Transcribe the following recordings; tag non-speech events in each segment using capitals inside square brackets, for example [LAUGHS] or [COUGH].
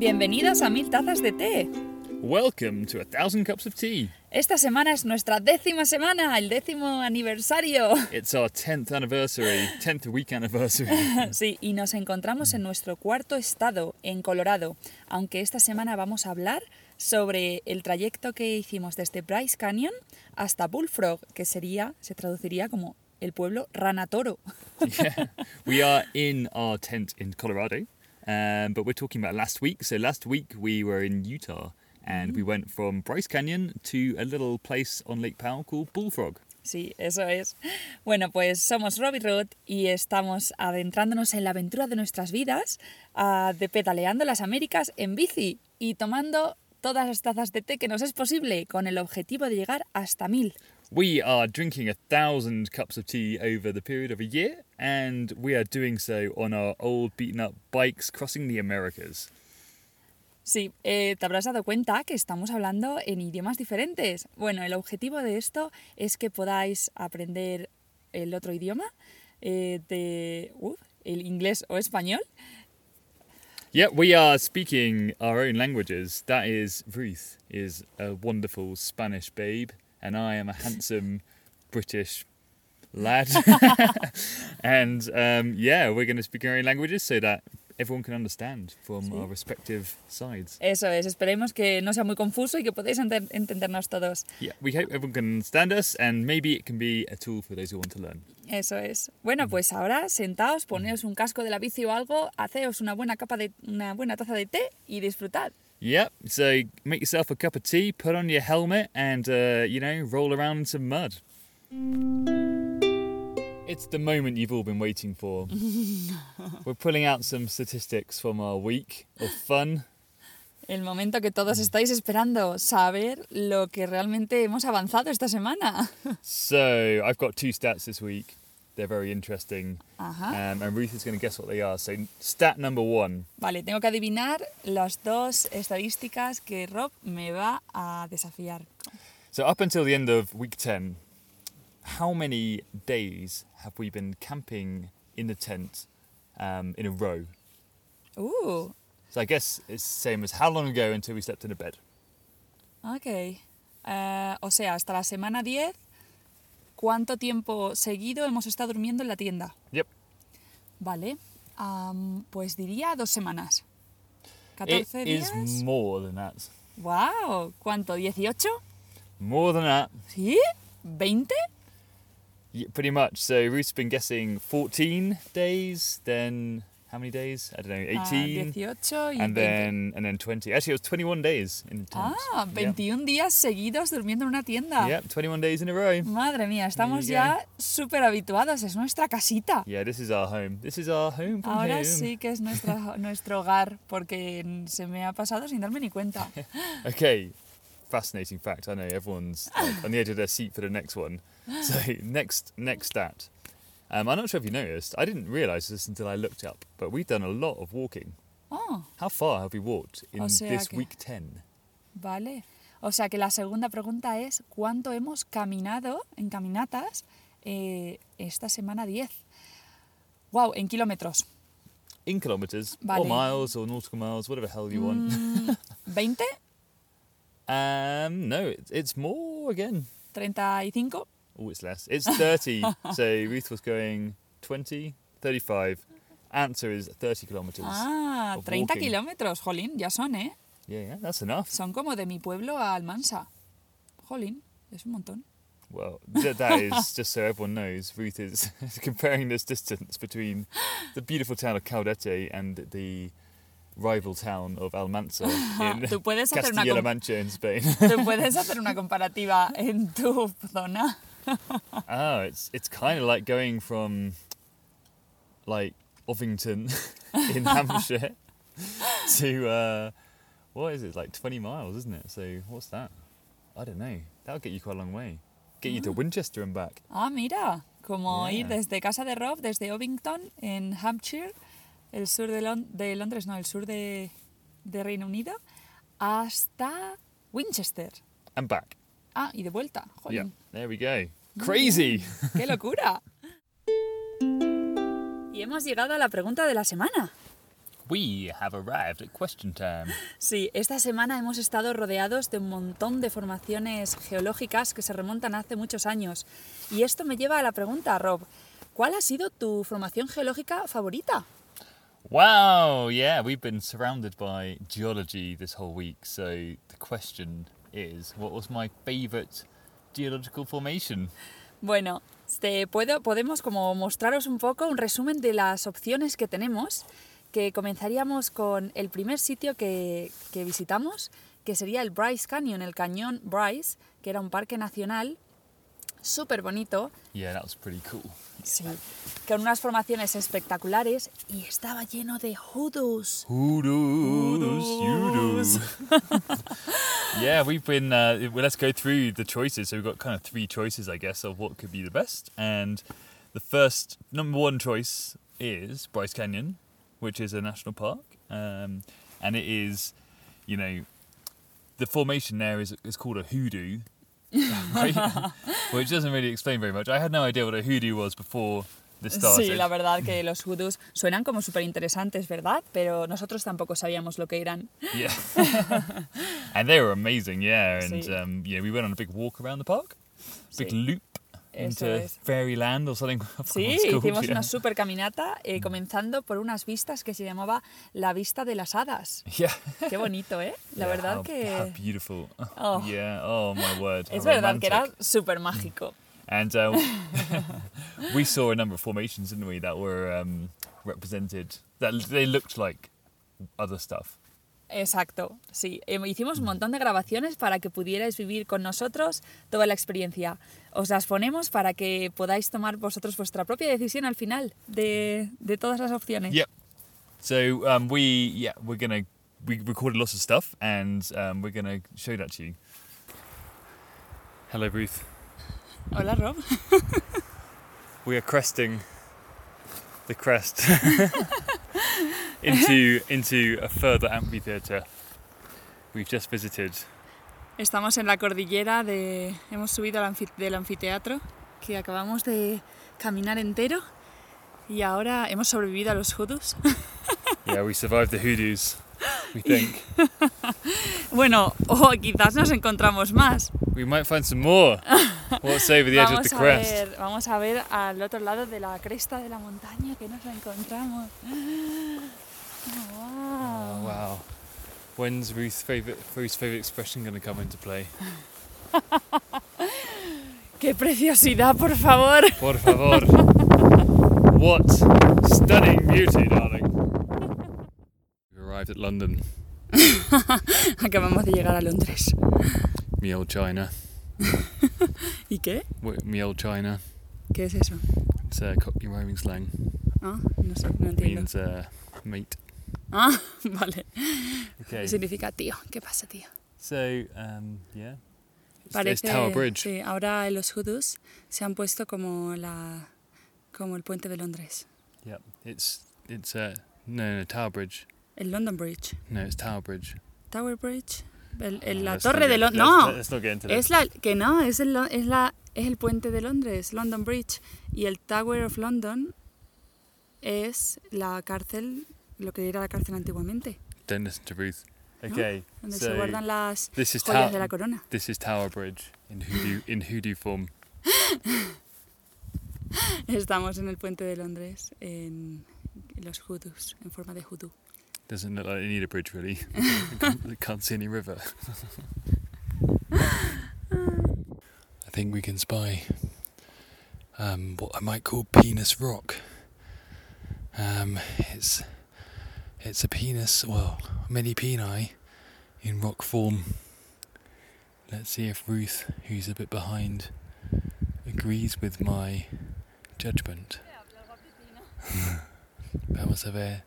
Bienvenidos a Mil Tazas de Té. Welcome to a thousand cups of tea. Esta semana es nuestra décima semana, el décimo aniversario. It's our 10th anniversary, 10th week anniversary. [LAUGHS] Sí, y nos encontramos en nuestro cuarto estado, en Colorado, aunque esta semana vamos a hablar sobre el trayecto que hicimos desde Bryce Canyon hasta Bullfrog, que sería, se traduciría como el pueblo Rana Toro. [LAUGHS] yeah. We are in our tent in Colorado, um, but we're talking about last week. So last week we were in Utah and we went from Bryce Canyon to a little place on Lake Powell called Bullfrog. Sí, eso es. Bueno, pues somos Robbie Road y estamos adentrándonos en la aventura de nuestras vidas, ah, de pedaleando las Américas en bici y tomando todas las tazas de té que nos es posible con el objetivo de llegar hasta mil. We are drinking a thousand cups of tea over the period of a year, and we are doing so on our old beaten up bikes crossing the Americas. Sí, eh, te habrás dado cuenta que estamos hablando en idiomas diferentes. Bueno, el objetivo de esto es que podáis aprender el otro idioma, eh, de uh, el inglés o español. Yeah, we are speaking our own languages. That is Ruth is a wonderful Spanish babe, and I am a [LAUGHS] handsome British lad. [LAUGHS] [LAUGHS] and um, yeah, we're going to speak our own languages so that everyone can understand from our respective sides. Eso es, esperemos que no sea muy confuso y que podáis enter- entendernos todos. Yeah, we hope everyone can understand us, and maybe it can be a tool for those who want to learn. Eso es. Bueno, pues ahora sentaos, poneos un casco de la bici o algo, haceos una buena capa de una buena taza de té y disfrutad. Yep. So make yourself a cup of tea, put on your helmet, and uh, you know roll around in some mud. It's the moment you've all been waiting for. [LAUGHS] We're pulling out some statistics from our week of fun. El momento que todos estáis esperando, saber lo que realmente hemos avanzado esta semana. [LAUGHS] So I've got two stats this week. They're very interesting, Ajá. um, and Ruth is going to guess what they are. So stat number one: Vale, tengo que adivinar las dos estadísticas que Rob me va a desafiar. So up until the end of week ten, how many days have we been camping in the tent um, in a row? Uh, So I guess it's the same as how long ago until we slept in a bed. ok. Eh, o sea, hasta la semana 10, ¿cuánto tiempo seguido hemos estado durmiendo en la tienda? Yep. Vale, am, pues diría dos semanas. It 14 is días. more than that. ¡Wow! ¿Cuánto? ¿18? More than that. ¿Sí? ¿20? Yeah, pretty much. So Ruth's been guessing 14 days, then how many days? I don't know, Ah, 18, 18 y and 20. then and then 20. Actually, it was 21 days in tent. Ah, 21 días seguidos durmiendo en una tienda. Yeah. Yep, 21 days in a row. Madre mía, estamos ya súper habituados, es nuestra casita. Yeah, this is our home. This is our home from Ahora home. sí que es nuestra, [LAUGHS] nuestro hogar, porque se me ha pasado sin darme ni cuenta. [LAUGHS] Okay, fascinating fact. I know everyone's like, on the edge of their seat for the next one. So [LAUGHS] next next stat. Um, I'm not sure if you noticed. I didn't realise this until I looked up, but we've done a lot of walking. Oh, How far have we walked in O sea this que- week ten? vale. O sea que la segunda pregunta es, ¿cuánto hemos caminado en caminatas eh, esta semana 10? Wow, en kilómetros. In kilometres, Vale. or miles, or nautical miles, whatever the hell you want. Mm, ¿20? [LAUGHS] Um, no, it's, it's more again. ¿35? Oh, it's less. It's 30. [LAUGHS] so Ruth was going 20, 35. Answer is 30 kilometres. Ah, of 30 walking. kilómetros, jolín, ya son, ¿eh? Yeah, yeah, that's enough. Son como de mi pueblo a Almansa. Jolín, es un montón. Well, th- that is [LAUGHS] just so everyone knows. Ruth is [LAUGHS] comparing this distance between the beautiful town of Caudete and the rival town of Almansa in Tú puedes hacer una Castilla-La Mancha in Spain. Tú puedes hacer una comparativa en tu zona. [LAUGHS] oh, it's it's kind of like going from like Ovington [LAUGHS] in Hampshire [LAUGHS] to uh, what is it like 20 miles, isn't it? So what's that? I don't know. That'll get you quite a long way. Get you to Winchester and back. Ah, mira, como Yeah. ir desde casa de Rob, desde Ovington, en Hampshire, el sur de, Lon- de Londres, no, el sur de, de Reino Unido, hasta Winchester. And back. Ah, y de vuelta. Yeah, Jolín, there we go. Crazy. ¡Qué locura! [LAUGHS] Y hemos llegado a la pregunta de la semana. we have arrived at question time. Sí, esta semana hemos estado rodeados de un montón de formaciones geológicas que se remontan a hace muchos años. Y esto me lleva a la pregunta, Rob, ¿cuál ha sido tu formación geológica favorita? Wow, yeah, we've been surrounded by geology this whole week. So the question is, what was my favorite geological formation? Bueno, te puedo, podemos como mostraros un poco un resumen de las opciones que tenemos, que comenzaríamos con el primer sitio que, que visitamos, que sería el Bryce Canyon, el cañón Bryce, que era un parque nacional súper bonito, Yeah, that was pretty cool. Sí, con unas formaciones espectaculares y estaba lleno de hoodoos. Hoodoos, Hoodoos. yeah, we've been. Uh, well, let's go through the choices. So we've got kind of three choices, I guess, of what could be the best. And the first, number one choice is Bryce Canyon, which is a national park, um, and it is, you know, the formation there is is called a hoodoo, [LAUGHS] right? which doesn't really explain very much. I had no idea what a hoodoo was before this started. Sí, la verdad que los hoodoos suenan como súper interesantes, ¿verdad? Pero nosotros tampoco sabíamos lo que eran. Yeah. [LAUGHS] and they were amazing, yeah. And Sí. um, yeah, we went on a big walk around the park, big Sí. loop Eso into es. Fairyland or something. Sí, hicimos una súper caminata, eh, comenzando por unas vistas que se llamaba la vista de las hadas. Yeah. Qué bonito, ¿eh? La Yeah, verdad how, que how beautiful. Oh. [LAUGHS] Yeah. Oh my word. es how verdad que era romantic. súper mágico. And uh, [LAUGHS] [LAUGHS] we saw a number of formations, didn't we, that were um, represented. That they looked like other stuff. Exacto, sí. Eh, Hicimos un montón de grabaciones para que pudierais vivir con nosotros toda la experiencia. Os las ponemos para que podáis tomar vosotros vuestra propia decisión al final de, de todas las opciones. Yep. So um, we yeah we're gonna we recorded lots of stuff and um, we're gonna show that to you. Hello, Ruth. Hola, Rob. We are cresting the crest [LAUGHS] into [LAUGHS] into a further amphitheatre. We've just visited. Estamos en la cordillera de... Hemos subido al del anfiteatro que acabamos de caminar entero y ahora hemos sobrevivido a los hoodoos. [LAUGHS] Yeah, we survived the hoodoos. We think [LAUGHS] bueno, o quizás nos encontramos más. we might find some more. What's over the edge of the a, crest? ver, vamos a ver al otro lado de la cresta de la montaña que nos encontramos. Oh, Oh, wow. wow. When's Ruth's favorite Ruth's favorite expression going to come into play? [LAUGHS] ¡Qué preciosidad, por favor! Por favor. [LAUGHS] what stunning beauty, darling. We've arrived at London, [LAUGHS] Acabamos de llegar a Londres. me old China. ¿Y qué? Me old China. ¿Qué es eso? It's uh, Cockney rhyming slang. Ah, no sé, no entiendo. Means uh, mate. [LAUGHS] Ah, vale. Okay. Significa tío. ¿Qué pasa, tío? So, um, yeah. Parece, Tower Bridge. Sí, ahora los hoodoos se han puesto como la como el puente de Londres. Yep. It's it's uh no no Tower Bridge. El London Bridge. No, it's Tower Bridge. Tower Bridge. El- el- Oh, la let's torre de Londres. let's- No, Let's this. es la que no, es el, es la es el puente de Londres, London Bridge y el Tower of London es la cárcel, lo que era la cárcel antiguamente, Don't listen to Ruth. Okay. donde so se guardan las this is joyas Tower de la corona. this is Tower Bridge in hoodoo in hoodoo form. [LAUGHS] Estamos en el puente de Londres en los hoodoos, en forma de hoodoo. Doesn't look like they need a bridge really. [LAUGHS] [LAUGHS] Can't see any river. I think we can spy um, what I might call penis rock. Um, it's it's a penis, well, many peni in rock form. Let's see if Ruth, who's a bit behind, agrees with my judgment. [LAUGHS] Vamos a ver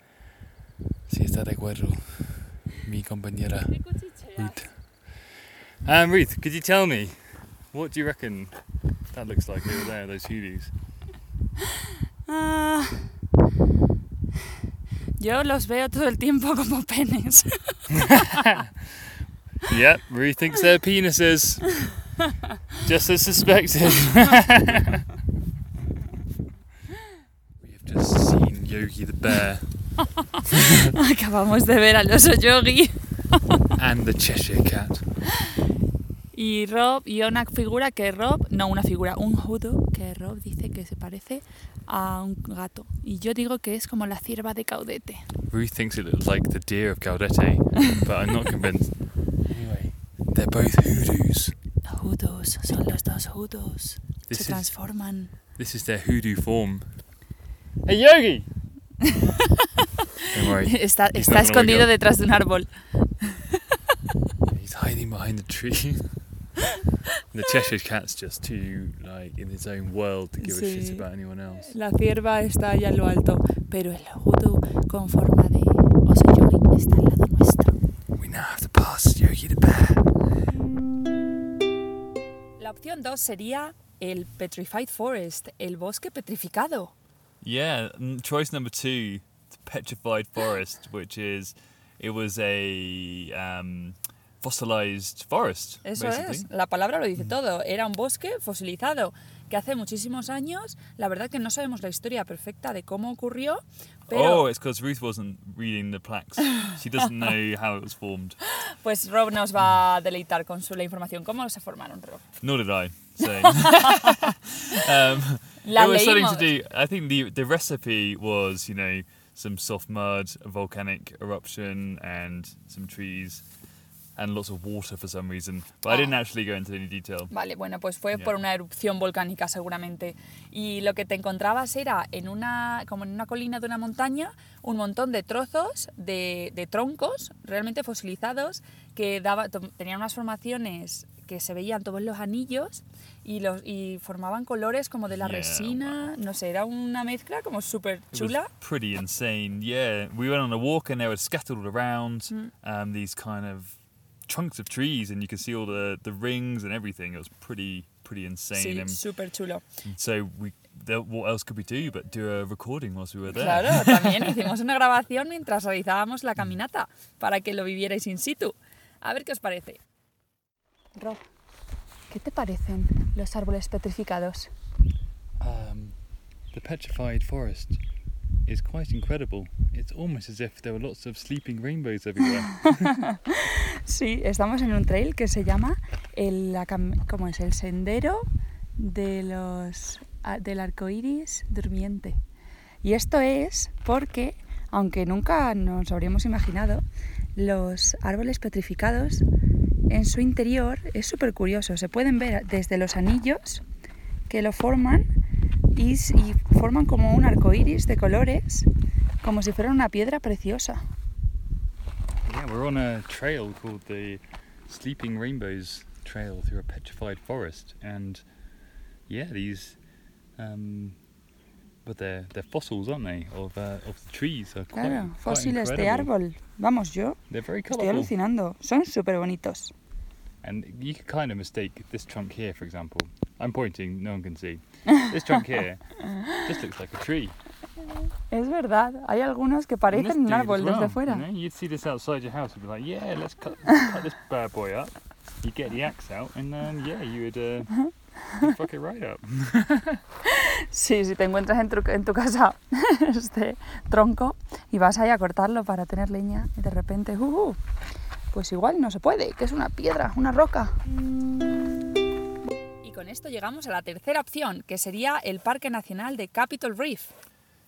si está de acuerdo mi compañera Ruth. Um, Ruth, could you tell me what do you reckon that looks like over there, those hoodoos? Ah, [LAUGHS] yo los veo todo el tiempo [LAUGHS] como penes. [LAUGHS] Yep, Ruth thinks they're penises. Just as suspected. [LAUGHS] we have just seen Yogi the bear Acabamos de ver al oso yogi. And the Cheshire Cat. Y Rob, y una figura que Rob, no una figura, un hoodoo que Rob dice que se parece a un gato. Y yo digo que es como la cierva de caudete. Ruth thinks it looks like the deer of Gaudete, but I'm not convinced. [LAUGHS] Anyway, they're both hoodoos. Hoodoos, son los dos hoodoos. This se is- transforman. This is their hoodoo form. Hey Yogi! Don't worry, [LAUGHS] Está, He's está escondido detrás de un árbol. he's hiding behind the tree. [LAUGHS] [LAUGHS] the Cheshire Cat's just too like in his own world to give a shit about anyone else. La cierva está allá en lo alto, pero el hoodoo con forma de oso yogi está al lado nuestro. We now have to pass Yogi the bear. La opción 2 sería el Petrified Forest, el bosque petrificado. Yeah, choice number two, the petrified forest, which is it was a um, fossilized forest. Eso basically. es, la palabra lo dice todo. Era un bosque fosilizado que hace muchísimos años, la verdad que no sabemos la historia perfecta de cómo ocurrió, pero Oh, it's because Ruth wasn't reading the plaques. She doesn't know [LAUGHS] how it was formed. pues Rob nos va a deleitar con su, la información. ¿Cómo se formaron, Rob? Nor did I. So, [LAUGHS] [LAUGHS] um, La it was something to do. I think the the recipe was, you know, some soft mud, a volcanic eruption, and some trees, and lots of water for some reason. But I didn't Ah. actually go into any detail. Vale, bueno, pues fue Ya. por una erupción volcánica seguramente. Y lo que te encontrabas era en una, como en una colina de una montaña, un montón de trozos de, de troncos realmente fosilizados que daba, tenían unas formaciones que se veían todos los anillos y, los, y formaban colores como de la Yeah, resina, no sé, era una mezcla como súper chula. pretty insane. Yeah, we went on a walk and they were scattered all around. Mm. Um, these kind of chunks of trees, and you could see all the the rings and everything. It was pretty pretty insane. Sí, and súper chulo. so we, there, what else could we do but do a recording whilst we were there? Claro, [LAUGHS] también hicimos una grabación mientras realizábamos la caminata para que lo vivierais in situ. A ver qué os parece. Rob, ¿qué te parecen los árboles petrificados? Um, the petrified forest is quite incredible. It's almost as if there were lots of sleeping rainbows everywhere. [LAUGHS] Sí, estamos en un trail que se llama el, la ¿cómo es? el sendero de los, del arco iris durmiente. Y esto es porque, aunque nunca nos habríamos imaginado, los árboles petrificados en su interior es súper curioso. Se pueden ver desde los anillos que lo forman y, y forman como un arco iris de colores, como si fuera una piedra preciosa. Yeah, we're on a trail called the Sleeping Rainbows Trail through a petrified forest, and yeah, these, um, but they're they're fossils, aren't they, of uh, of trees? Are quite, Claro, quite fósiles de árbol. Vamos, yo They're very estoy alucinando. Son súper bonitos. And you could kind of mistake this trunk here, for example. I'm pointing, no one can see. [LAUGHS] This trunk here just looks like a tree. Es verdad, hay algunos que parecen un árbol desde well, fuera. You know, you'd see this outside your house and be like, yeah, let's cut, [LAUGHS] cut this bad boy up. You get the axe out, and then yeah, you would uh, you'd fuck it right up. [LAUGHS] Sí, si te encuentras en tu, en tu casa este tronco y vas ahí a cortarlo para tener leña y de repente, uh, uh, pues igual no se puede, que es una piedra, una roca. Y con esto llegamos a la tercera opción, que sería el Parque Nacional de Capitol Reef.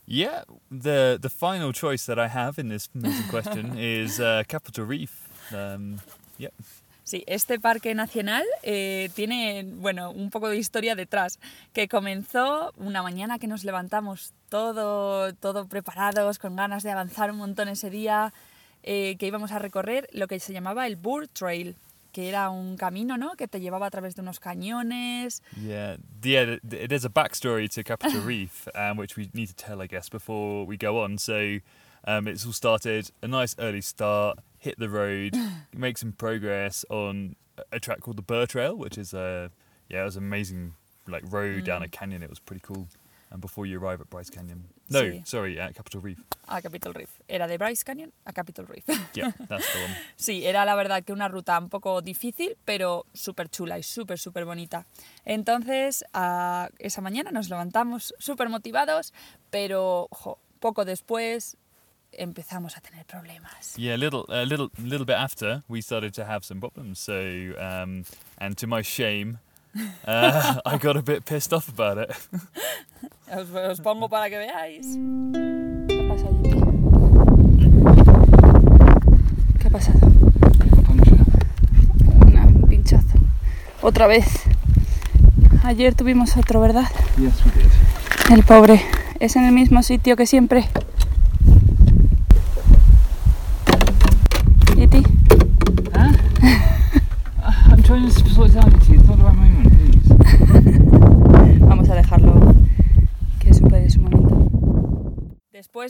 Yeah, the the final choice that I have in this question [LAUGHS] is uh, Capital Reef. Um, yep. Sí, este parque nacional eh, tiene, bueno, un poco de historia detrás, que comenzó una mañana que nos levantamos todo, todo preparados, con ganas de avanzar un montón ese día, eh, que íbamos a recorrer lo que se llamaba el Burr Trail, que era un camino, ¿no?, que te llevaba a través de unos cañones. Yeah, yeah. th- There's a backstory to Capital [LAUGHS] Reef, um, which we need to tell, I guess, before we go on. So, um, it's all started a nice early start, hit the road, [LAUGHS] make some progress on a- track called the Burr Trail, which is a yeah, it was an amazing like road down a canyon. It was pretty cool. And before you arrive at Bryce Canyon, no, Sí. sorry, at Capital Reef. A Capitol Reef. Era de Bryce Canyon a Capitol Reef. Yeah, that's the [LAUGHS] one. Sí, era la verdad que una ruta un poco difícil, pero súper chula y súper, súper bonita. Entonces, a- esa mañana nos levantamos súper motivados, pero jo, poco después empezamos a tener problemas. Yeah, a little, a little, little bit after we started to have some problems. So, um, and to my shame, uh, [LAUGHS] I got a bit pissed off about it. [LAUGHS] Os, os pongo para que veáis. ¿Qué pasa, Yeti? ¿Qué ha pasado? Una- un pinchazo. Otra vez. Ayer tuvimos otro, ¿verdad? Yes, we did. El pobre. Es en el mismo sitio que siempre. Yeti. I'm trying to sort it out. It's not the right moment. Vamos a dejarlo que supere su momento.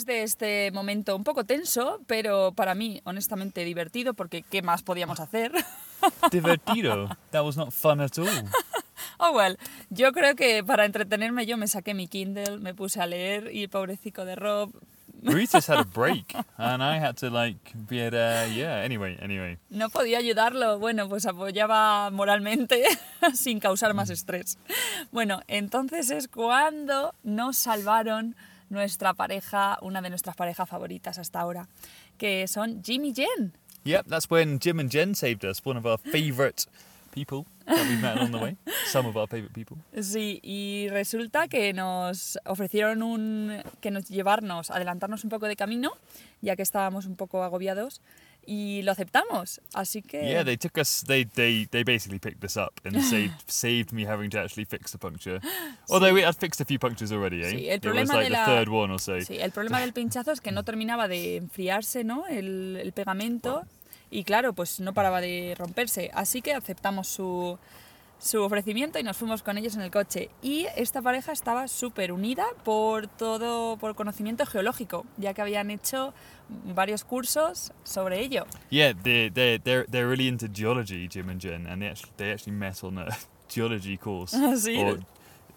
Después de este momento un poco tenso, pero para mí honestamente divertido, porque ¿qué más podíamos hacer? [LAUGHS] Divertido. That was not fun at all. [LAUGHS] oh well, yo creo que para entretenerme yo me saqué mi Kindle, me puse a leer y el pobrecito de Rob Ruth just had a break, [LAUGHS] and I had to like be at. Uh, yeah. Anyway, anyway. no podía ayudarlo. Bueno, pues apoyaba moralmente sin causar más estrés. Bueno, entonces es cuando nos salvaron nuestra pareja, una de nuestras parejas favoritas hasta ahora, que son Jim y Jen. Yep, that's when Jim and Jen saved us. One of our favourite people that we've met along the way. Some of our favourite people. Sí, y resulta que nos ofrecieron un que nos llevarnos, adelantarnos un poco de camino, ya que estábamos un poco agobiados, y lo aceptamos. Así que Yeah, they took us. They they they basically picked us up and [GASPS] saved saved me having to actually fix the puncture. Although we had fixed a few punctures already. Eh? Sí, el it was problema like de the la- third one or so. Sí, el problema del pinchazo es que no [LAUGHS] terminaba de enfriarse, ¿no? El, el pegamento y claro, pues no paraba de romperse. Así que aceptamos su, su ofrecimiento y nos fuimos con ellos en el coche. Y esta pareja estaba súper unida por todo, por conocimiento geológico, ya que habían hecho varios cursos sobre ello. Yeah, they they they're they're really into geology, Jim and Jen, and they actually they actually met on a [LAUGHS] geology course. [LAUGHS] Sí. Or,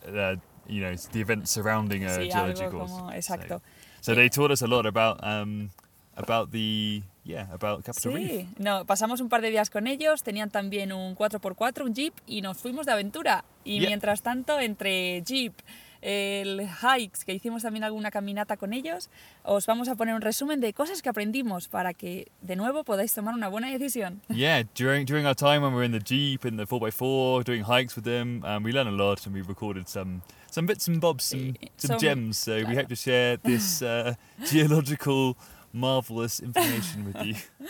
uh, you know, the events surrounding a Sí, geology course. como, So- exacto. So, they taught us a lot about um about the yeah about Capitol Reef. Sí, no, pasamos un par de días con ellos, tenían también un 4x4, un jeep, y nos fuimos de aventura. Y Yeah. mientras tanto, entre jeep, el hikes, que hicimos también alguna caminata con ellos, os vamos a poner un resumen de cosas que aprendimos para que de nuevo podáis tomar una buena decisión. [LAUGHS] Yeah, during during our time when we were in the jeep in the four x four doing hikes with them, um, we learned a lot and we recorded some some bits and bobs, some, Sí, some some- gems. So we hope to share this uh, [LAUGHS] geological marvelous information with you. [LAUGHS]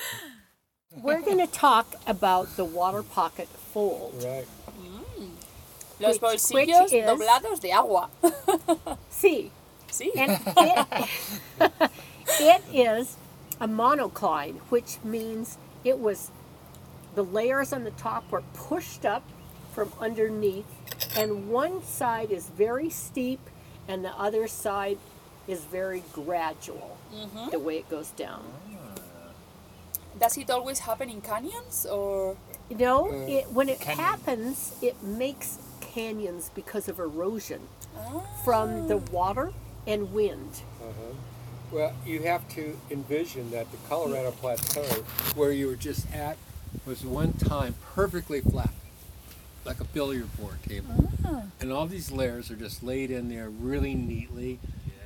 We're going to talk about the water pocket fold. Right. Mm. Los Which- bolsillos which is- doblados de agua. [LAUGHS] See, Sí. and [LAUGHS] it, it is a monocline, which means it was the layers on the top were pushed up from underneath, and one side is very steep, and the other side is very gradual. Mm-hmm. The way it goes down. Ah. Does it always happen in canyons or You know, Uh, it, when it canyon. happens, it makes canyons because of erosion ah. from the water and wind. Uh-huh. Well, you have to envision that the Colorado Plateau, where you were just at, was one time perfectly flat, like a billiard board table. Ah. And all these layers are just laid in there really neatly.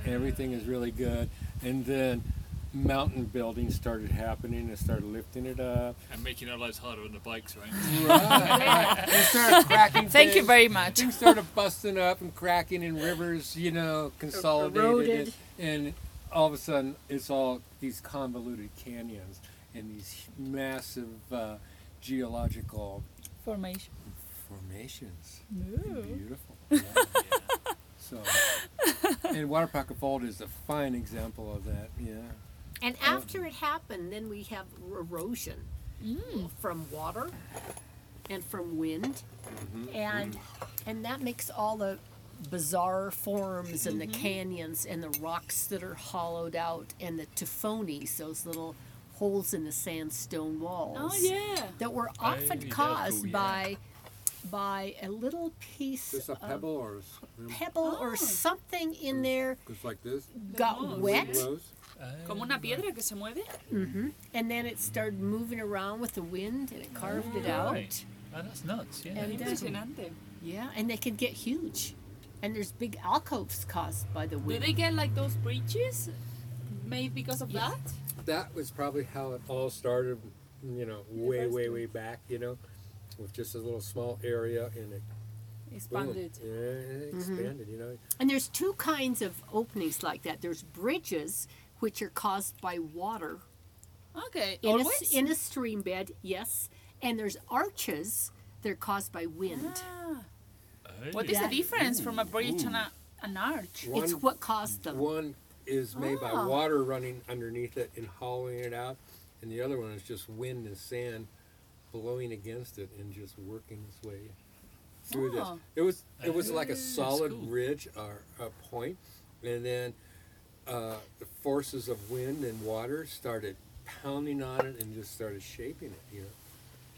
and Everything is really good. And then mountain building started happening and started lifting it up. And making our lives harder on the bikes, right? Right, right. And it started cracking. Thank you very much. Things started busting up and cracking, and rivers, you know, consolidated, and, and all of a sudden, it's all these convoluted canyons and these massive uh, geological formation? formations. Beautiful. Yeah. and Water Pocket Fold is a fine example of that. Yeah. And um, after it happened, then we have erosion mm. from water and from wind, mm-hmm. and mm. and that makes all the bizarre forms and the mm-hmm. canyons and the rocks that are hollowed out and the tufonis, those little holes in the sandstone walls. Oh yeah. that were often yeah, caused cool, yeah. by by a little piece Just a of pebble or pebble or something in there goes like this. got wet Rose. Como una piedra que se mueve. and then it started moving around with the wind and it carved it out. Right. Oh, that's nuts. Yeah. And uh, Impresionante. yeah, and they can get huge. And there's big alcoves caused by the wind. Do wind. they get like those bridges? made because of that? That was probably how it all started, you know, way, way, way back, you know, with just a little small area and it boom, Expanded. Yeah, it expanded, you know. And there's two kinds of openings like that. There's bridges, which are caused by water Okay, in a, always? s- in a stream bed, yes. And there's arches, they're caused by wind. Ah. Oh. What is Yeah. the difference from a bridge and a, an arch? One, It's what caused them. one is made by Ah. water running underneath it and hollowing it out, and the other one is just wind and sand blowing against it and just working its way through this. Oh. It was it was like a solid cool. ridge or a point, and then uh, the forces of wind and water started pounding on it and just started shaping it. You know,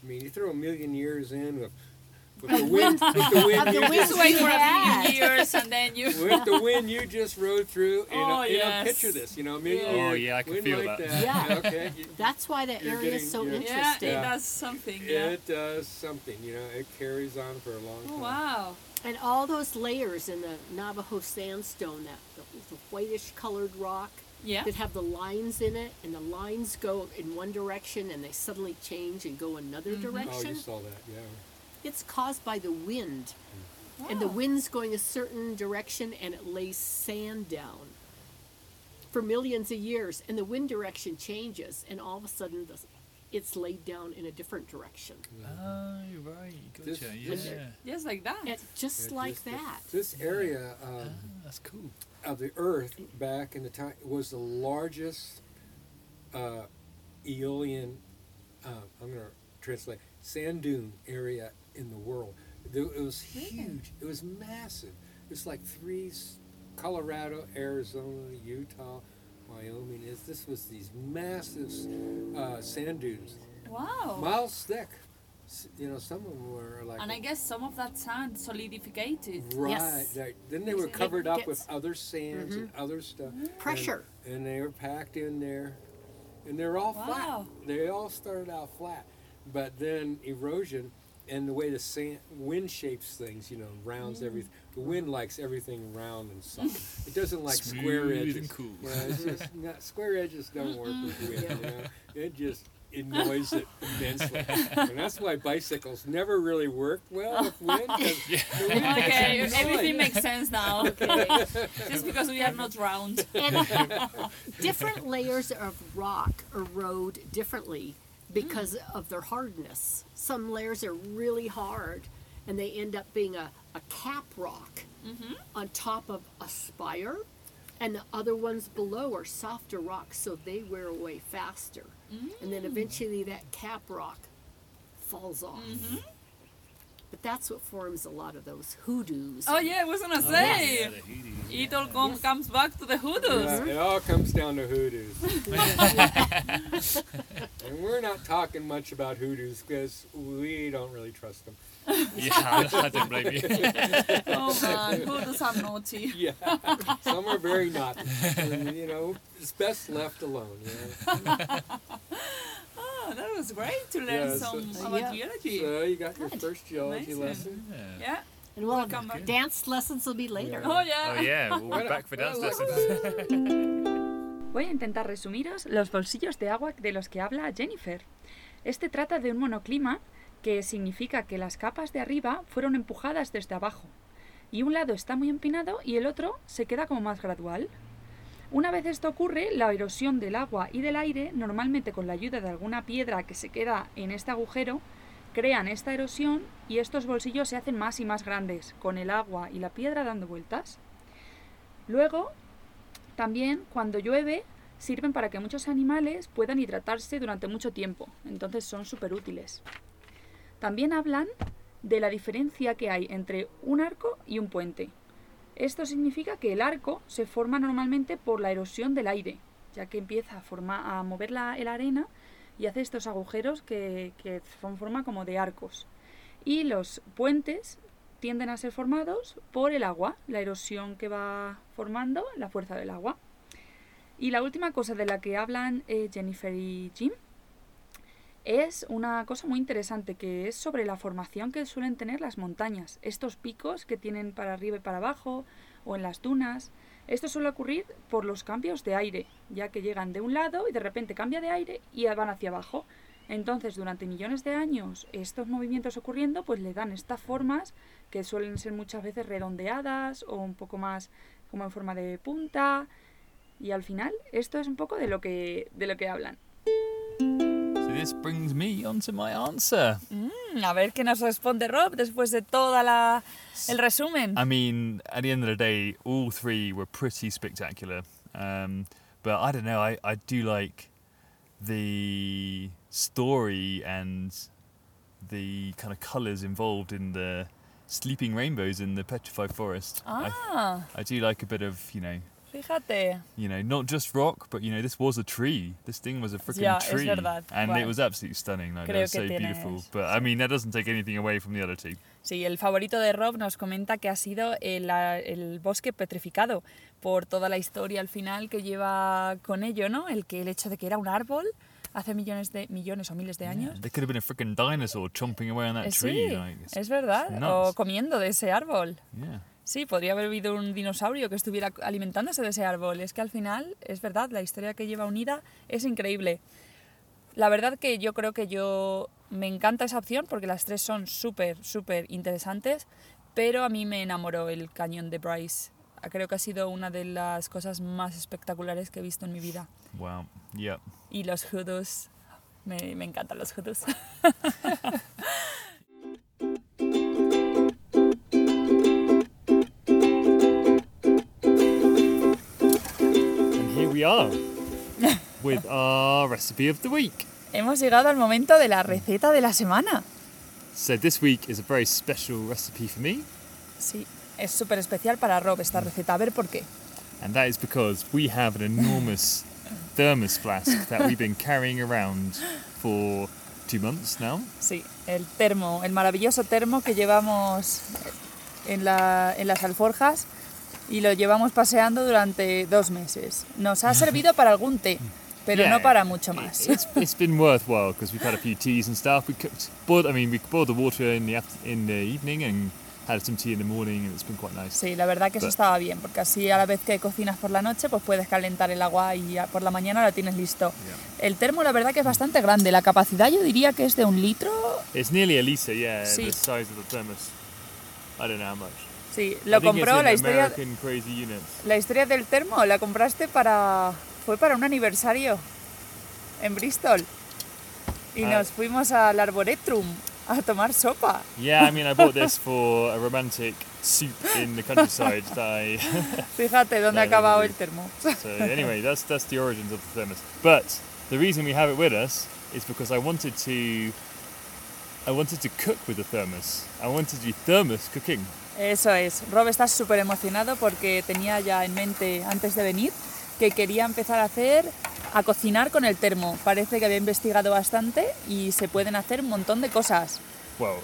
I mean, you throw a million years in with, with the wind, with the wind, Of the you wind just, Just for a Yeah. million years and then you. [LAUGHS] with the wind you just rode through. You know, Oh, you know, picture this. You know, a million Yeah. Oh, yeah, I can feel like that. that. Yeah. Okay. you- [LAUGHS] That's why that You're area is so you're- Yeah, interesting. it Yeah. does something. Yeah. It does something. You know, it carries on for a long Oh, time. wow. And all those layers in the Navajo sandstone, that the, the whitish colored rock Yeah. that have the lines in it, and the lines go in one direction and they suddenly change and go another Mm-hmm. Oh, direction. you saw that, yeah. It's caused by the wind. And the wind's going a certain direction and it lays sand down for millions of years. And the wind direction changes, and all of a sudden the, it's laid down in a different direction. Oh, right. This- Gotcha. this- Yeah. Just like that. It's just Yeah, like just the- that. This area um, Ah, that's cool. of the Earth back in the time was the largest uh, Aeolian. Uh, I'm going to translate sand dune area in the world. There- It was huge. It was massive. It's like three: Colorado, Arizona, Utah, Wyoming. Is this was these massive uh, sand dunes, wow. miles thick. You know, some of them were like And I guess some of that sand solidified. Right. Yes. right. Then they were It covered up with other sands and other stuff. and- Pressure. And, they were packed in there. And they're all Wow. flat. They all started out flat. But then erosion and the way the sand, wind shapes things, you know, rounds Mm. everything. The wind likes everything round and soft. [LAUGHS] It doesn't like Smooth square and edges. cool. Yeah, it's just [LAUGHS] not, square edges don't work with wind. You know? It just annoys it immensely. [LAUGHS] and that's why bicycles never really work well with wind. 'cause the wind Okay, everything makes sense now. Just because we are not round. And different layers of rock erode differently because of their hardness. Some layers are really hard and they end up being a, a cap rock mm-hmm. on top of a spire, and the other ones below are softer rocks, so they wear away faster. And then mm. eventually that cap rock falls off. Mm-hmm. But that's what forms a lot of those hoodoos. Oh yeah, I oh, was gonna Yeah, say. the hoodoo. It all com- comes back to the hoodoos. Yeah, it all comes down to hoodoos. [LAUGHS] and we're not talking much about hoodoos because we don't really trust them. [LAUGHS] Yeah, I, I don't blame you. Oh man, hoodoos are naughty. [LAUGHS] Yeah, some are very naughty. And, you know, it's best left alone. You know? Oh, that was great to learn Yeah, so- some about Yeah. geology. So you got your Good. first geology Amazing. lesson. Yeah. Yeah. and well, Welcome back. dance lessons will be later. Oh yeah. Oh yeah, we'll be back for dance lessons. [LAUGHS] Voy a intentar resumiros los bolsillos de agua de los que habla Jennifer. Este trata de un monoclima que significa que las capas de arriba fueron empujadas desde abajo y un lado está muy empinado y el otro se queda como más gradual. Una vez esto ocurre, la erosión del agua y del aire, normalmente con la ayuda de alguna piedra que se queda en este agujero, crean esta erosión y estos bolsillos se hacen más y más grandes, con el agua y la piedra dando vueltas. Luego, también cuando llueve sirven para que muchos animales puedan hidratarse durante mucho tiempo, entonces son súper útiles. También hablan de la diferencia que hay entre un arco y un puente. Esto significa que el arco se forma normalmente por la erosión del aire, ya que empieza a, forma- a mover la, arena y hace estos agujeros que, que son forma como de arcos. Y los puentes tienden a ser formados por el agua, la erosión que va formando la fuerza del agua. Y la última cosa de la que hablan eh, Jennifer y Jim es una cosa muy interesante que es sobre la formación que suelen tener las montañas, estos picos que tienen para arriba y para abajo o en las dunas. Esto suele ocurrir por los cambios de aire, ya que llegan de un lado y de repente cambia de aire y van hacia abajo. Entonces, durante millones de años, estos movimientos ocurriendo, pues le dan estas formas que suelen ser muchas veces redondeadas o un poco más como en forma de punta. Y al final, esto es un poco de lo que, de lo que hablan. This brings me on to my answer. Mm, a ver qué nos responde Rob después de toda la el resumen. I mean, at the end of the day, all three were pretty spectacular. Um, but I don't know, I, I do like the story and the kind of colours involved in the sleeping rainbows in the petrified forest. I, Ah, I do like a bit of, you know, fíjate. you know, not just rock, but you know, this was a tree. This thing was a freaking es tree, and Wow. it was absolutely stunning. Like, Creo it was so beautiful. tienes- But I mean, that doesn't take anything away from the other two. Sí, el favorito de Rob nos comenta que ha sido el, el bosque petrificado por toda la historia al final que lleva con ello, ¿no? El que el hecho de que era un árbol hace millones de millones o miles de años. There could have been a freaking dinosaur chomping away on that Eh, tree. sí, like, it's es verdad. O comiendo de ese árbol. Yeah. Sí, podría haber habido un dinosaurio que estuviera alimentándose de ese árbol. Es que al final, es verdad, la historia que lleva unida es increíble. La verdad que yo creo que yo me encanta esa opción porque las tres son súper, súper interesantes, pero a mí me enamoró el cañón de Bryce. Creo que ha sido una de las cosas más espectaculares que he visto en mi vida. Wow. Yep. Y los hoodoos, me, me encantan los hoodoos. [LAUGHS] we are with our recipe of the week. Hemos llegado al momento de la receta de la semana. So this week is a very special recipe for me, Sí, es súper especial para Rob esta receta. A ver por qué. and that is because we have an enormous [LAUGHS] thermos flask that we've been carrying around for two months now. Sí, el termo, el maravilloso termo que llevamos en, la- en las alforjas y lo llevamos paseando durante dos meses. Nos ha servido para algún té, pero Yeah, no para mucho más. It's, it's been worthwhile because we've had a few teas and stuff. We cooked, boiled. I mean, we boiled the water in the in the evening and had some tea in the morning, and it's been quite nice. Sí, la verdad que eso Pero- estaba bien, porque así a la vez que cocinas por la noche, pues puedes calentar el agua y por la mañana lo tienes listo. El termo, la verdad que es bastante grande. La capacidad yo diría que es de un litro. It's nearly a liter, yeah, Sí. the size of the thermos. I don't know how much. Sí, lo compró la historia. La historia del termo la compraste para. fue para un aniversario en Bristol. Y Ah. nos fuimos al Arboretum a tomar sopa. Yeah, I mean, I bought this [LAUGHS] for a romantic soup in the countryside. that I, [LAUGHS] Fíjate dónde ha acabado el termo. so anyway, that's that's the origins of the thermos. But the reason we have it with us is because I wanted to. I wanted to cook with the thermos. I wanted to do thermos cooking. Eso es. Rob está súper emocionado porque tenía ya en mente antes de venir que quería empezar a hacer, a cocinar con el termo. Parece que había investigado bastante y se pueden hacer un montón de cosas. Well,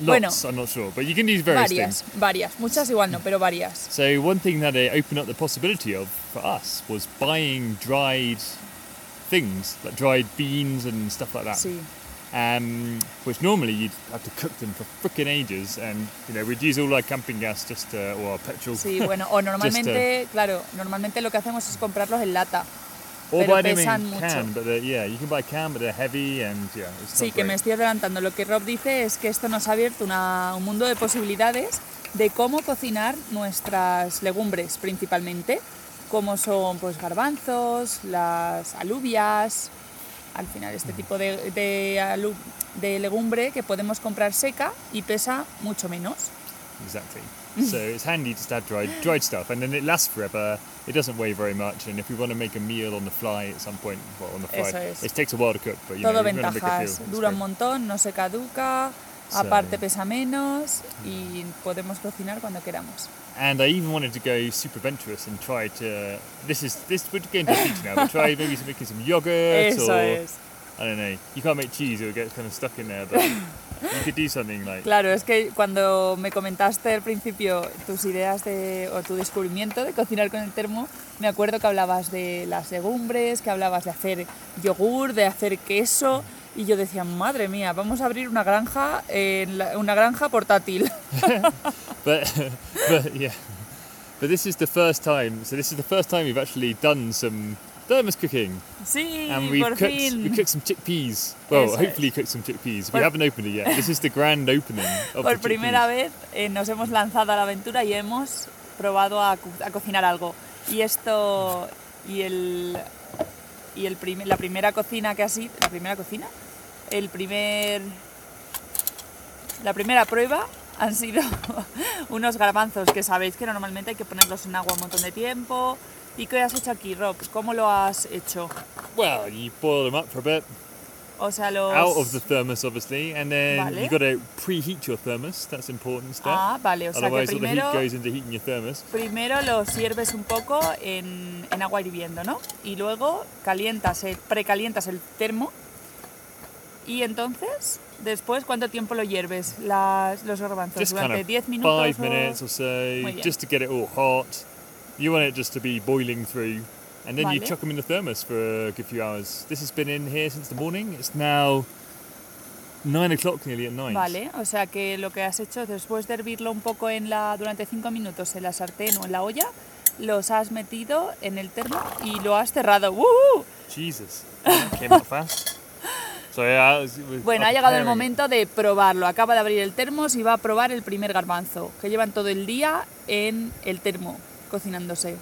Bueno. lots. I'm not sure, but you can use various Varias, things. varias. Muchas igual no, pero varias. So one thing that it opened up the possibility of for us was buying dried things like dried beans and stuff like that. Sí. Um, which normally you'd have to cook them for freaking ages, and you know we'd use all our camping gas just to, or our petrol, Sí, bueno, o [LAUGHS] normalmente, claro, normalmente lo que hacemos es comprarlos en lata. or pero buy them pesan in mucho. can. But yeah, you can buy can, but they're heavy and yeah, it's Sí, not que me great. estoy adelantando. Lo que Rob dice es que esto nos ha abierto una- un mundo de posibilidades de cómo cocinar nuestras legumbres principalmente, como son pues garbanzos, las alubias, al final este tipo de, de, de legumbre que podemos comprar seca y pesa mucho menos. Exactly. so it's handy just to have dried dried stuff, and then it lasts forever. It doesn't weigh very much, and if we want to make a meal on the fly at some point, well, on the fly, es. it takes a while to cook, but you Todo know, ventajas, dura un montón, no se caduca, So- aparte pesa menos y podemos cocinar cuando queramos. And I even wanted to go super adventurous and try to. This is this would get into the future now, but try [LAUGHS] maybe making some yogurt Eso or es. I don't know. You can't make cheese; it'll get kind of stuck in there. But you could do something like Claro, es que cuando me comentaste al principio tus ideas de, o tu descubrimiento de cocinar con el termo, me acuerdo que hablabas de las legumbres, que hablabas de hacer yogur, de hacer queso, y yo decía, madre mía, vamos a abrir una granja, en la- una granja portátil. [LAUGHS] but but yeah But this is the first time. So this is the first time we've actually done some thermos cooking, Sí, and we've por cooked fin. we cooked some chickpeas. Well, Eso hopefully cooked some chickpeas. We Por- haven't opened it yet. This is the grand opening of Por the primera vez eh, nos hemos lanzado a la aventura y hemos probado a, co- a cocinar algo. Y esto y el y el prim- la primera cocina que ha sido la primera cocina, el primer la primera prueba han sido [LAUGHS] unos garbanzos que sabéis que normalmente hay que ponerlos en agua un montón de tiempo. ¿Y qué has hecho aquí, Rob? ¿Cómo lo has hecho? Well, you boil them up for a bit, O sea, los out of the thermos, obviously, and then Vale. you've got to preheat your thermos. That's an important step. Ah, vale, o sea que Otherwise, all the primero heat goes into heating your thermos. Primero lo sirves un poco en, en agua hirviendo, ¿no? Y luego calientas, el- precalientas el termo. Y entonces, después, ¿cuánto tiempo lo hierves las, los garbanzos? Just kind ¿Durante of 10 minutos? five o- minutes or so, just to get it all hot. You want it just to be boiling through, and then you chuck them in the thermos for a good few hours. This has been in here since the morning. It's now nine o'clock, nearly at night. Vale, o sea que lo que has hecho después de hervirlo un poco en la, durante 5 minutos en la sartén o en la olla, los has metido en el termo y lo has cerrado. ¡Woo! Jesus, came up fast. [LAUGHS] So yeah, Bueno, ha llegado el momento de probarlo. Acaba de abrir el termos y va a probar el primer garbanzo, que llevan todo el día en el termo, cocinándose.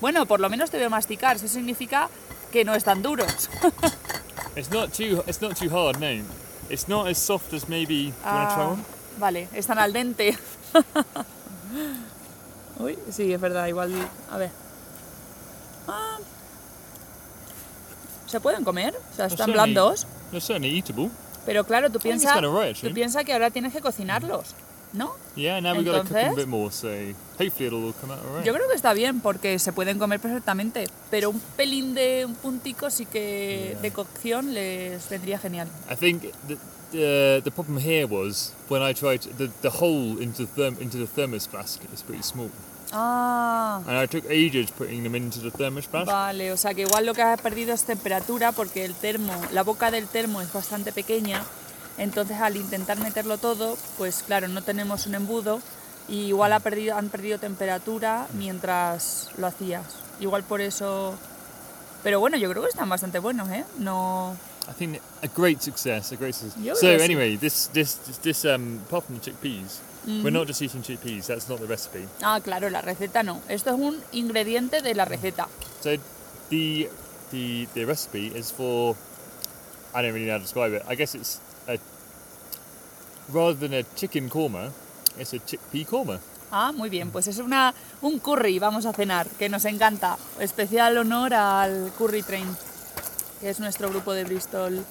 Bueno, por lo menos te veo masticar. Eso significa que no están duros. [LAUGHS] It's not too. It's not too hard. No, it's not as soft as maybe. You try Ah, vale, están al dente. [LAUGHS] Uy, sí, es verdad, igual. A ver. Ah. ¿Se pueden comer? O sea, están blandos. They're certainly eatable. Pero claro, tú piensas right, tú actually. piensa que ahora tienes que cocinarlos, ¿no? Yeah, now we've got to cook a Entonces- bit more. So hopefully it'll all come out alright. Yo creo que está bien porque se pueden comer perfectamente, pero un pelín de un puntico sí que de cocción les vendría genial. I think the, the the problem here was when I tried to, the the hole into the therm, into the thermos flask is pretty small, Ah, and I took ages putting them into the thermos flask. vale, o sea que igual lo que has perdido es temperatura porque el termo, la boca del termo es bastante pequeña, entonces al intentar meterlo todo, pues claro, no tenemos un embudo y igual ha perdido, han perdido temperatura mientras lo hacías. Igual por eso... Pero bueno, yo creo que están bastante buenos, ¿eh? No... I think a great success, a great success. So anyway, this this this, this um apart from the chickpeas, Mm-hmm. we're not just eating chickpeas. That's not the recipe. Ah, claro, la receta no. Esto es un ingrediente de la receta. So the the the recipe is for I don't really know how to describe it. I guess it's rather than a chicken korma, it's a chickpea korma. Ah, muy bien, pues es una, un curry, vamos a cenar, que nos encanta. Especial honor al Curry Train, que es nuestro grupo de Bristol,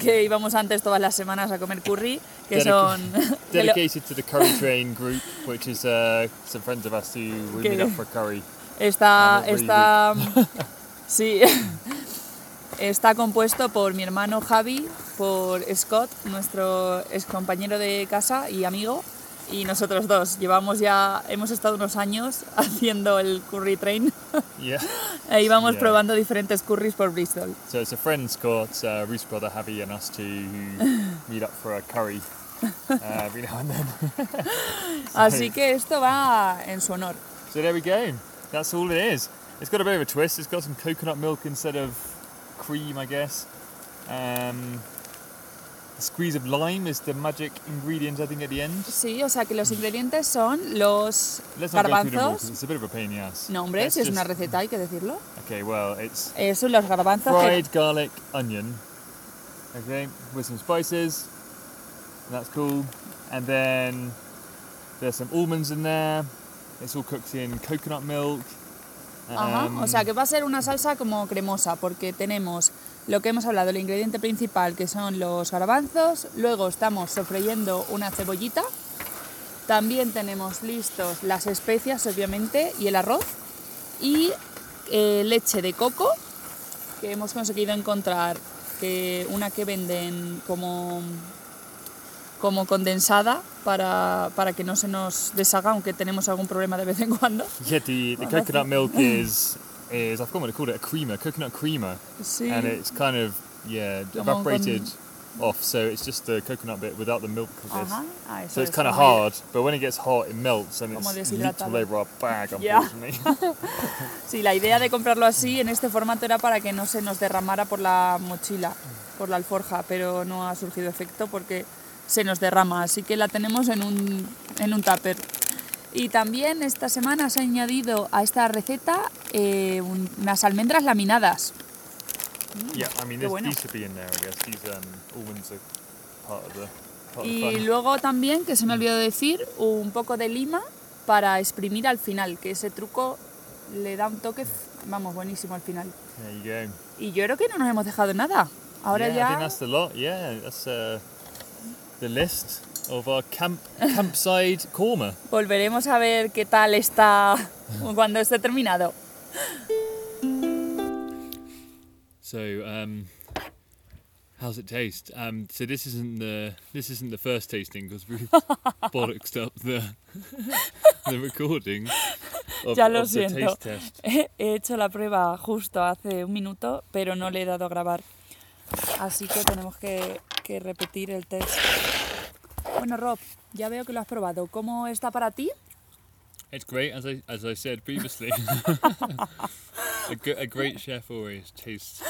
que íbamos antes todas las semanas a comer curry, que son... [LAUGHS] [LAUGHS] dedicated to the curry train group, which is uh, some friends of us who we meet up for curry. Está, está, [LAUGHS] sí, está compuesto por mi hermano Javi, por Scott, nuestro ex compañero de casa y amigo, y nosotros dos. Llevamos ya, hemos estado unos años [LAUGHS] haciendo el curry train Yeah. [LAUGHS] e íbamos Yeah. probando diferentes curries por Bristol. So it's a friend Scott, uh, Reese brother Javi, and us two who [LAUGHS] meet up for a curry uh, every now and then. Así que esto va en su honor. So there we go. That's all it is. It's got a bit of a twist. It's got some coconut milk instead of cream, I guess. Um, squeeze of lime is the magic ingredient, I think, at the end. Sí, o sea que los ingredientes son los Let's not go through them all 'cause garbanzos. it's a bit of a pain in the ass. No, hombre, Let's si es just- una receta hay que decirlo. Okay, well, it's Eh, son los garbanzos que fried garlic onion. Okay, with some spices. That's cool. And then there's some almonds in there. It's all cooked in coconut milk. Ajá, Um, o sea que va a ser una salsa como cremosa, porque tenemos lo que hemos hablado, el ingrediente principal, que son los garbanzos, luego estamos sofreyendo una cebollita, también tenemos listos las especias, obviamente, y el arroz, y eh, leche de coco, que hemos conseguido encontrar, que una que venden como como condensada para, para que no se nos deshaga, aunque tenemos algún problema de vez en cuando. Yeah, the, the coconut milk is is I forgot what they called it, a creamer, coconut creamer, and it's kind of yeah evaporated. off, so it's just the coconut bit without the milk of this. Ajá. Ah, eso So it's es kind of hard, but when it gets hot, it melts and Como it's leaked all over our bag, [LAUGHS] Yeah. unfortunately. [LAUGHS] Sí, la idea de comprarlo así en este formato era para que no se nos derramara por la mochila, por la alforja, pero no ha surgido efecto porque se nos derrama, así que la tenemos en un, en un tupper. Y también esta semana se ha añadido a esta receta eh, un- unas almendras laminadas. yeah, I mean, Qué this, bueno. these should be in there, I guess. These um, almonds are part of the, part of the Y fun. luego también, que se me olvidó decir, un poco de lima para exprimir al final, que ese truco le da un toque, vamos, buenísimo al final. There you go. Y yo creo que no nos hemos dejado nada. Ahora yeah, I think ya... that's the lot. Yeah, that's uh, the list of our camp campside korma. Volveremos a ver qué tal está cuando esté terminado. So, um, how's it taste? Um, so this isn't the this isn't the first tasting because we [LAUGHS] bollocksed up the the recording of, Ya lo siento. [LAUGHS] he hecho la prueba justo hace un minuto, pero no le he dado a grabar. Así que tenemos que, que repetir el test. Bueno, Rob, ya veo que lo has probado. ¿Cómo está para ti? It's great, as I as I said previously. [LAUGHS] a, a great chef always tastes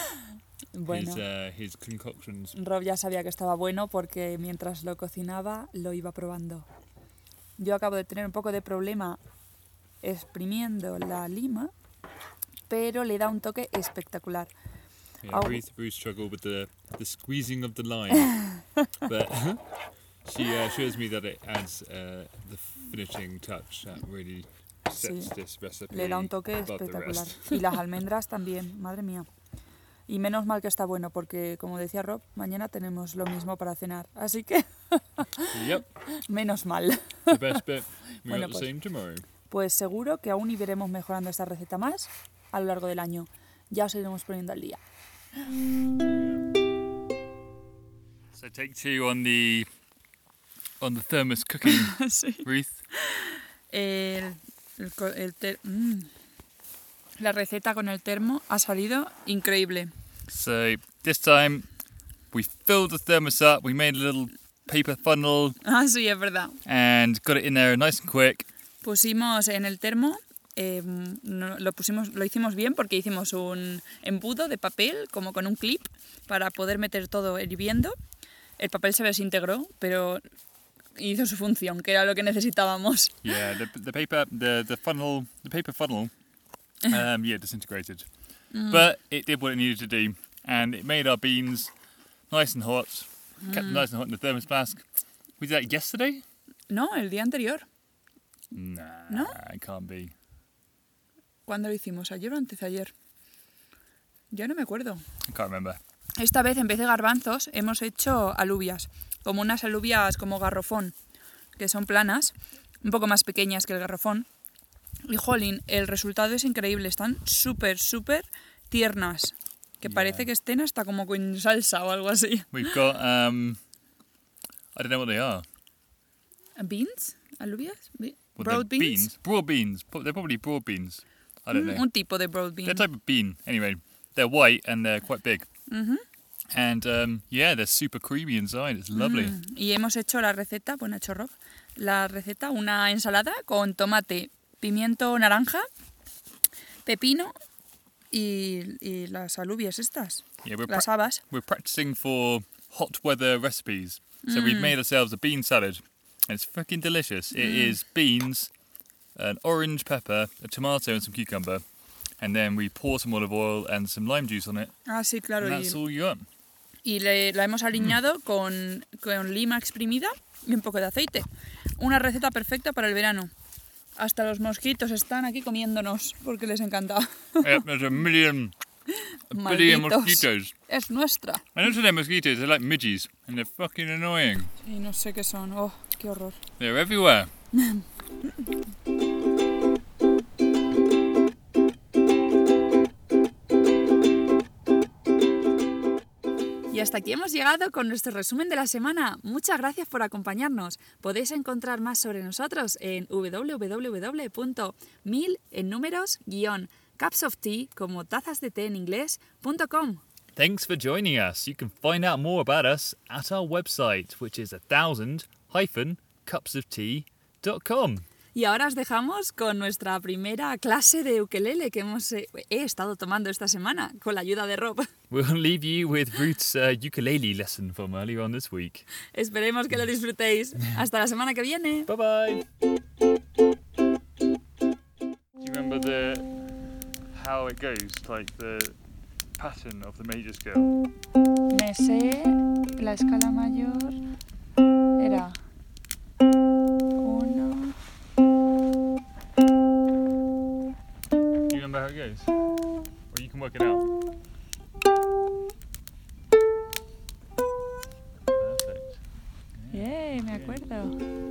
Bueno, his uh, his concoctions. Rob ya sabía que estaba bueno porque mientras lo cocinaba lo iba probando. Yo acabo de tener un poco de problema exprimiendo la lima, pero le da un toque espectacular. Yeah, Oh. Ruth, Ruth struggled with the, the squeezing of the lime, [LAUGHS] but [LAUGHS] she uh, shows me that it adds uh, the finishing touch that really sets Sí, this recipe Le da un toque espectacular. Y las almendras también, madre mía. Y menos mal que está bueno, porque como decía Rob, mañana tenemos lo mismo para cenar. Así que [LAUGHS] yep, menos mal. the best bit. We Bueno, got the pues. same tomorrow. Pues seguro que aún iremos mejorando esta receta más a lo largo del año. Ya os iremos poniendo al día. So take two on the on the thermos cooking, [LAUGHS] Sí. Ruth. El, el co- el ter- mm. La receta con el termo ha salido increíble. So this time we filled the thermos up. We made a little paper funnel Ah, sí, es verdad. and got it in there nice and quick. Pusimos en el termo, eh, no- lo, pusimos, lo hicimos bien porque hicimos un embudo de papel como con un clip para poder meter todo hirviendo. El papel se desintegró, pero hizo su función, que era lo que necesitábamos. [LAUGHS] Yeah, the, the paper, the, the funnel, the paper funnel, [LAUGHS] um, yeah, disintegrated. But it did what it needed to do, and it made our beans nice and hot, kept them nice and hot in the thermos flask. We did that yesterday? No, el día anterior. Nah, No? it can't be. ¿Cuándo lo hicimos? ¿Ayer o antes de ayer? Yo no me acuerdo. I can't remember. Esta vez en vez de garbanzos hemos hecho alubias, como unas alubias como garrofón, que son planas, un poco más pequeñas que el garrofón. Y jolín, el resultado es increíble, están súper, súper tiernas, que Yeah. parece que estén hasta como con salsa o algo así. [LAUGHS] We've got, um, I don't know what they are. ¿Beans? ¿Alubias? Be- ¿Broad beans? Broad beans. They're probably broad beans. I don't Mm, know. Un tipo de broad bean. They're a type of bean. Anyway, they're white and they're quite big. Ujú. And um, yeah, they're super creamy inside. It's lovely. Mm, Y hemos hecho la receta, bueno, hecho Rob, la receta, una ensalada con tomate, pimiento naranja, pepino y, y las alubias estas, Yeah, we're, las habas. we're practicing for hot weather recipes. So we've made ourselves a bean salad. And it's freaking delicious. It is beans, an orange pepper, a tomato, and some cucumber. And then we pour some olive oil and some lime juice on it. Ah, sí, claro. And Y, that's all you got. Y le- la hemos aliñado con, con lima exprimida y un poco de aceite. Una receta perfecta para el verano. Hasta los mosquitos están aquí comiéndonos porque les encanta. [LAUGHS] billion Malditos. Es nuestra. I don't they're mosquitoes, they're like midges. And they're fucking annoying. Y no sé qué son. Oh, qué horror. They're everywhere. [LAUGHS] hasta aquí hemos llegado con nuestro resumen de la semana. Muchas gracias por acompañarnos. Podéis encontrar más sobre nosotros en www.mil en números guion cups of tea como tazas de té en inglés.com. Thanks for joining us. You can find out more about us at our website, which is a thousand hyphen. Y ahora os dejamos con nuestra primera clase de ukelele que hemos eh, he estado tomando esta semana con la ayuda de Rob. [LAUGHS] We'll leave you with Ruth's uh, ukulele lesson from earlier on this week. Esperemos que lo disfrutéis. Hasta la semana que viene. Bye bye. Do you remember the how it goes, like the pattern of the major scale? Me sé la escala mayor era goes, or you can work it out? Perfect. Yay, me acuerdo.